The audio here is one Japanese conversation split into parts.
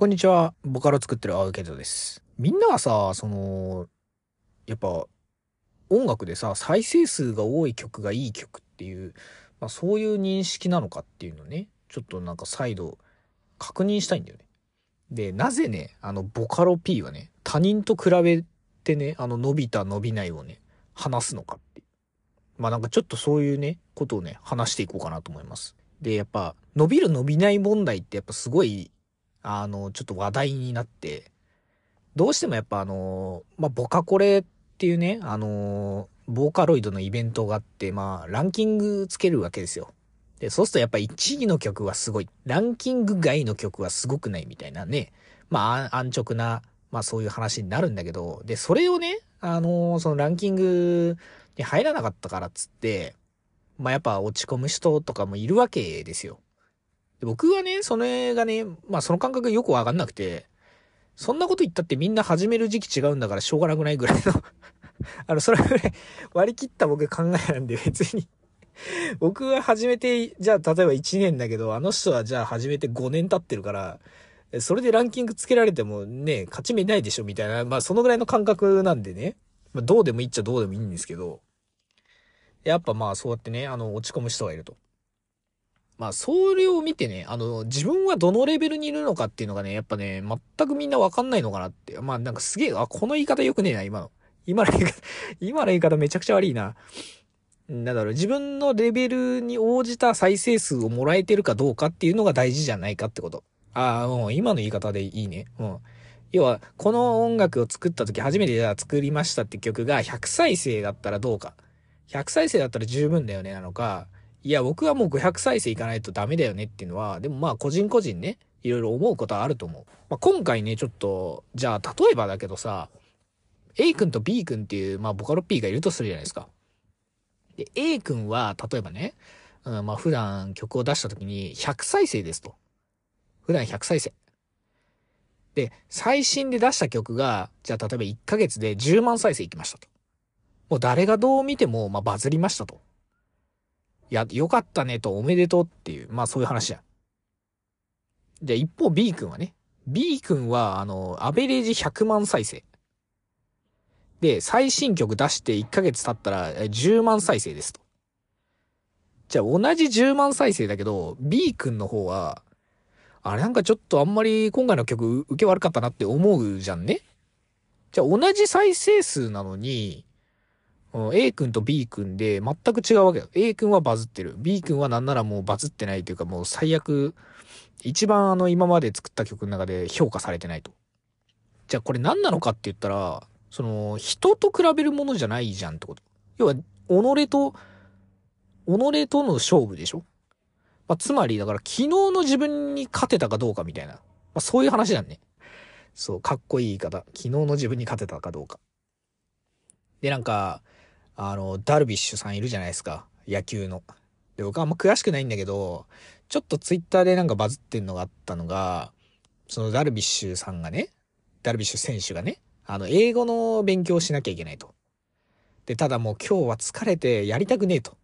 こんにちは。ボカロ作ってる青井健人です。みんなはさ、その、やっぱ、音楽でさ、再生数が多い曲がいい曲っていう、まあそういう認識なのかっていうのね、ちょっとなんか再度確認したいんだよね。で、なぜね、あの、ボカロ P はね、他人と比べてね、あの、伸びた伸びないをね、話すのかっていう。まあなんかちょっとそういうね、ことをね、話していこうかなと思います。で、やっぱ、伸びる伸びない問題ってやっぱすごいあの、ちょっと話題になって、どうしてもやっぱあの、まあ、ボカコレっていうね、あの、ボーカロイドのイベントがあって、まあ、ランキングつけるわけですよ。で、そうするとやっぱ1位の曲はすごい、ランキング外の曲はすごくないみたいなね、まあ、安直な、まあそういう話になるんだけど、で、それをね、あの、そのランキングに入らなかったからっつって、まあやっぱ落ち込む人とかもいるわけですよ。で僕はね、それがね、まあその感覚よくわかんなくて、そんなこと言ったってみんな始める時期違うんだからしょうがなくないぐらいの あの、それぐらい割り切った僕考えなんで別に。僕は始めて、じゃあ例えば1年だけど、あの人はじゃあ始めて5年経ってるから、それでランキングつけられてもね、勝ち目ないでしょみたいな、まあそのぐらいの感覚なんでね、まあどうでもいいっちゃどうでもいいんですけど、やっぱまあそうやってね、あの、落ち込む人がいると。まあ、それを見てね、あの、自分はどのレベルにいるのかっていうのがね、やっぱね、全くみんなわかんないのかなって。まあ、なんかすげえ、あ、この言い方良くねえな、今の。今の言い方、今の言い方めちゃくちゃ悪いな。なんだろう、自分のレベルに応じた再生数をもらえてるかどうかっていうのが大事じゃないかってこと。ああ、もう今の言い方でいいね。うん。要は、この音楽を作った時、初めてじゃあ作りましたって曲が100再生だったらどうか。100再生だったら十分だよねなのか、いや、僕はもう500再生いかないとダメだよねっていうのは、でもまあ個人個人ね、いろいろ思うことはあると思う。まあ、今回ね、ちょっと、じゃあ例えばだけどさ、A 君と B 君っていう、まあボカロ P がいるとするじゃないですか。で、A 君は、例えばね、うん、まあ普段曲を出した時に100再生ですと。普段100再生。で、最新で出した曲が、じゃあ例えば1ヶ月で10万再生いきましたと。もう誰がどう見ても、まあバズりましたと。いや、よかったねとおめでとうっていう、まあそういう話じゃん。じゃあ一方 B 君はね、B 君は、あの、アベレージ100万再生。で、最新曲出して1ヶ月経ったら10万再生ですと。じゃあ同じ10万再生だけど、B 君の方は、あれなんかちょっとあんまり今回の曲受け悪かったなって思うじゃんね。じゃあ同じ再生数なのに、A 君と B 君で全く違うわけよ。A 君はバズってる。B 君はなんならもうバズってないというかもう最悪、一番あの今まで作った曲の中で評価されてないと。じゃあこれ何なのかって言ったら、その人と比べるものじゃないじゃんってこと。要は、己と、己との勝負でしょまあ、つまりだから昨日の自分に勝てたかどうかみたいな。まあ、そういう話なんね。そう、かっこいい言い方。昨日の自分に勝てたかどうか。で、なんか、あの、ダルビッシュさんいるじゃないですか。野球の。で、僕はあんま詳しくないんだけど、ちょっとツイッターでなんかバズってんのがあったのが、そのダルビッシュさんがね、ダルビッシュ選手がね、あの、英語の勉強をしなきゃいけないと。で、ただもう今日は疲れてやりたくねえと。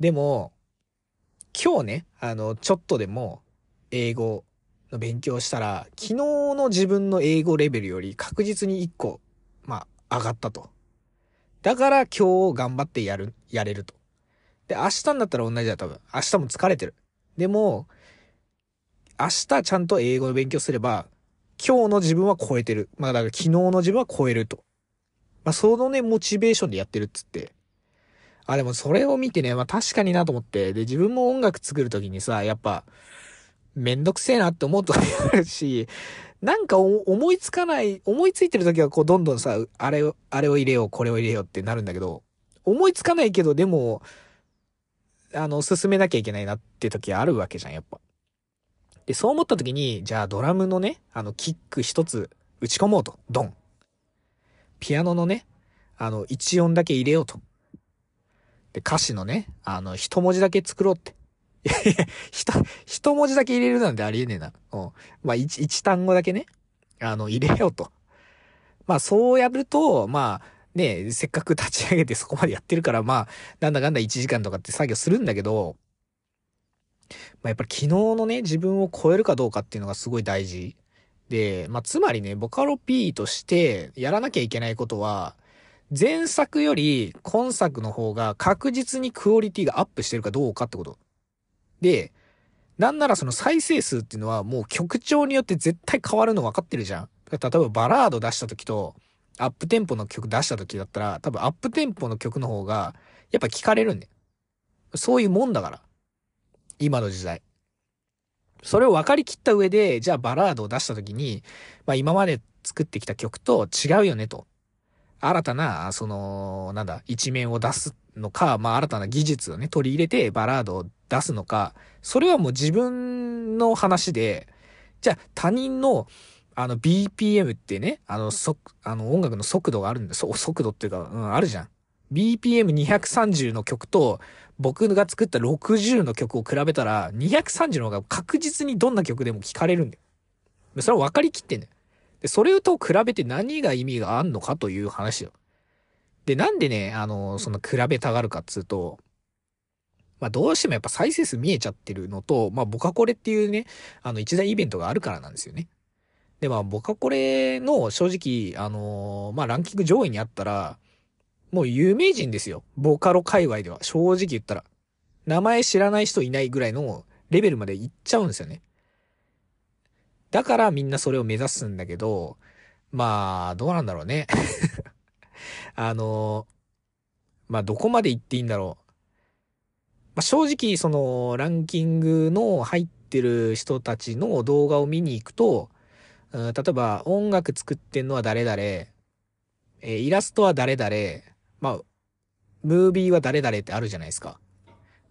でも、今日ね、あの、ちょっとでも英語の勉強したら、昨日の自分の英語レベルより確実に1個、まあ、上がったと。だから今日頑張ってやる、やれると。で、明日になったら同じだ多分。明日も疲れてる。でも、明日ちゃんと英語の勉強すれば、今日の自分は超えてる。まあだから昨日の自分は超えると。まあそのね、モチベーションでやってるっつって。あ、でもそれを見てね、まあ確かになと思って。で、自分も音楽作るときにさ、やっぱ、めんどくせえなって思うとあるし、なんか思いつかない、思いついてるときはこうどんどんさ、あれを、あれを入れよう、これを入れようってなるんだけど、思いつかないけど、でも、あの、進めなきゃいけないなって時あるわけじゃん、やっぱ。で、そう思った時に、じゃあドラムのね、あの、キック一つ打ち込もうと。ドン。ピアノのね、あの、一音だけ入れようと。で、歌詞のね、あの、一文字だけ作ろうって。いやいや、一、文字だけ入れるなんてありえねえな。うん。まあ、一、一単語だけね、あの、入れようと。まあ、そうやると、まあ、ね、せっかく立ち上げてそこまでやってるから、まあ、なんだかんだ1時間とかって作業するんだけど、まあ、やっぱり昨日のね、自分を超えるかどうかっていうのがすごい大事。で、まあ、つまりね、ボカロ P としてやらなきゃいけないことは、前作より今作の方が確実にクオリティがアップしてるかどうかってこと。で、なんならその再生数っていうのはもう曲調によって絶対変わるの分かってるじゃん。例えばバラード出した時とアップテンポの曲出した時だったら多分アップテンポの曲の方がやっぱ聞かれるんだよ。そういうもんだから。今の時代。それを分かりきった上で、じゃあバラードを出した時に、まあ今まで作ってきた曲と違うよねと。新たな、その、なんだ、一面を出すのか、まあ新たな技術をね、取り入れてバラードを出すのか、それはもう自分の話で、じゃあ他人の、あの BPM ってね、あの、そ、あの音楽の速度があるんだ。そ、速度っていうか、うん、あるじゃん。BPM230 の曲と僕が作った60の曲を比べたら230の方が確実にどんな曲でも聴かれるんだよ。それは分かりきってんだよ。で、それと比べて何が意味があんのかという話よ。で、なんでね、あの、その比べたがるかっつうと、まあどうしてもやっぱ再生数見えちゃってるのと、まあボカコレっていうね、あの一大イベントがあるからなんですよね。で、まあボカコレの正直、あのまあランキング上位にあったら、もう有名人ですよ。ボカロ界隈では。正直言ったら。名前知らない人いないぐらいのレベルまで行っちゃうんですよね。だからみんなそれを目指すんだけど、まあ、どうなんだろうね。あの、まあ、どこまで行っていいんだろう。まあ、正直、その、ランキングの入ってる人たちの動画を見に行くと、うん、例えば、音楽作ってんのは誰々、えー、イラストは誰々、まあ、ムービーは誰々ってあるじゃないですか。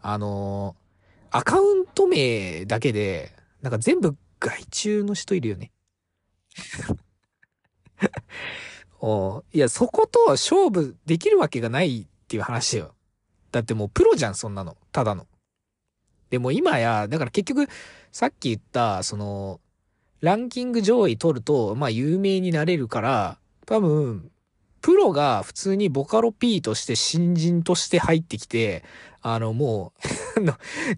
あのー、アカウント名だけで、なんか全部害虫の人いるよね。おいや、そこと勝負できるわけがないっていう話よ。だってもうプロじゃん、そんなの。ただの。でも今や、だから結局、さっき言った、その、ランキング上位取ると、まあ有名になれるから、多分、プロが普通にボカロ P として新人として入ってきて、あの、もう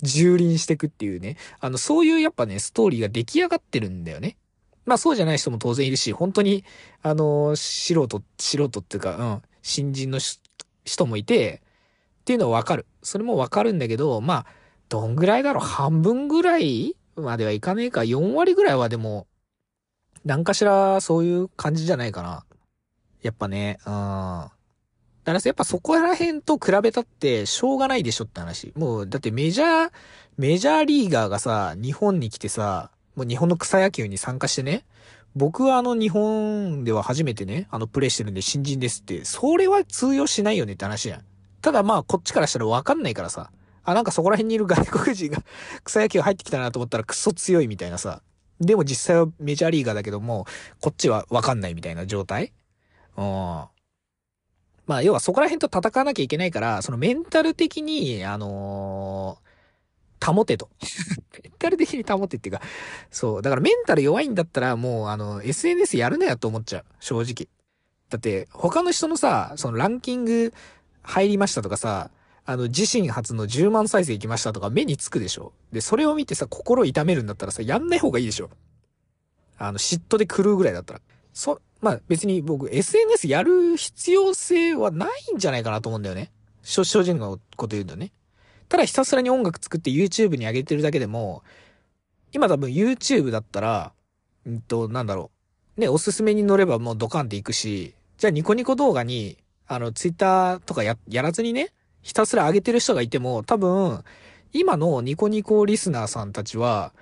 蹂躙していくっていうね。あの、そういうやっぱね、ストーリーが出来上がってるんだよね。まあそうじゃない人も当然いるし、本当に、あの、素人、素人っていうか、うん、新人の人もいて、っていうのはわかる。それもわかるんだけど、まあ、どんぐらいだろう？半分ぐらいまではいかねえか。4割ぐらいはでも、何かしらそういう感じじゃないかな。やっぱね、うん。だからやっぱそこら辺と比べたってしょうがないでしょって話。もう、だってメジャー、メジャーリーガーがさ、日本に来てさ、もう日本の草野球に参加してね、僕はあの日本では初めてね、あのプレイしてるんで新人ですって、それは通用しないよねって話やん。ただまあこっちからしたらわかんないからさ、あ、なんかそこら辺にいる外国人が 草野球入ってきたなと思ったらクソ強いみたいなさ。でも実際はメジャーリーガーだけども、こっちはわかんないみたいな状態うん。まあ、要はそこら辺と戦わなきゃいけないから、そのメンタル的に、あのー、保てと。メンタル的に保てっていうか、そう。だからメンタル弱いんだったら、もう、あの、SNS やるなよと思っちゃう。正直。だって、他の人のさ、そのランキング入りましたとかさ、あの、自身初の10万再生いきましたとか目につくでしょ。で、それを見てさ、心痛めるんだったらさ、やんない方がいいでしょ。あの、嫉妬で狂うぐらいだったら。そ、まあ別に僕 SNS やる必要性はないんじゃないかなと思うんだよね。正直なこと言うとね。ただひたすらに音楽作って YouTube に上げてるだけでも、今多分 YouTube だったら、んと、なんだろう。ね、おすすめに乗ればもうドカンっていくし、じゃあニコニコ動画に、あの、Twitter とかや、やらずにね、ひたすら上げてる人がいても、多分、今のニコニコリスナーさんたちは、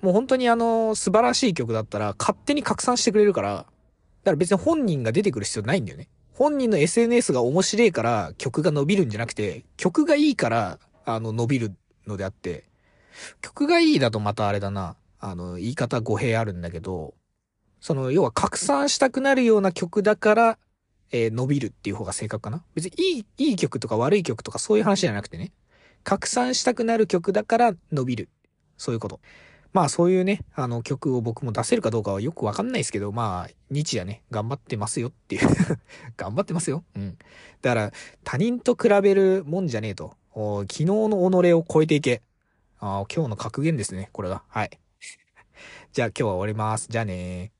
もう本当にあの、素晴らしい曲だったら勝手に拡散してくれるから、だから別に本人が出てくる必要ないんだよね。本人の SNS が面白いから曲が伸びるんじゃなくて、曲がいいから、あの、伸びるのであって、曲がいいだとまたあれだな。あの、言い方語弊あるんだけど、その、要は拡散したくなるような曲だから、えー、伸びるっていう方が正確かな。別にいい、いい曲とか悪い曲とかそういう話じゃなくてね。拡散したくなる曲だから伸びる。そういうこと。まあそういうね、あの曲を僕も出せるかどうかはよくわかんないですけど、まあ日夜ね、頑張ってますよっていう 頑張ってますよ。うん。だから他人と比べるもんじゃねえと。昨日の己を超えていけ。あ、今日の格言ですね、これが。はい。じゃあ今日は終わります。じゃあね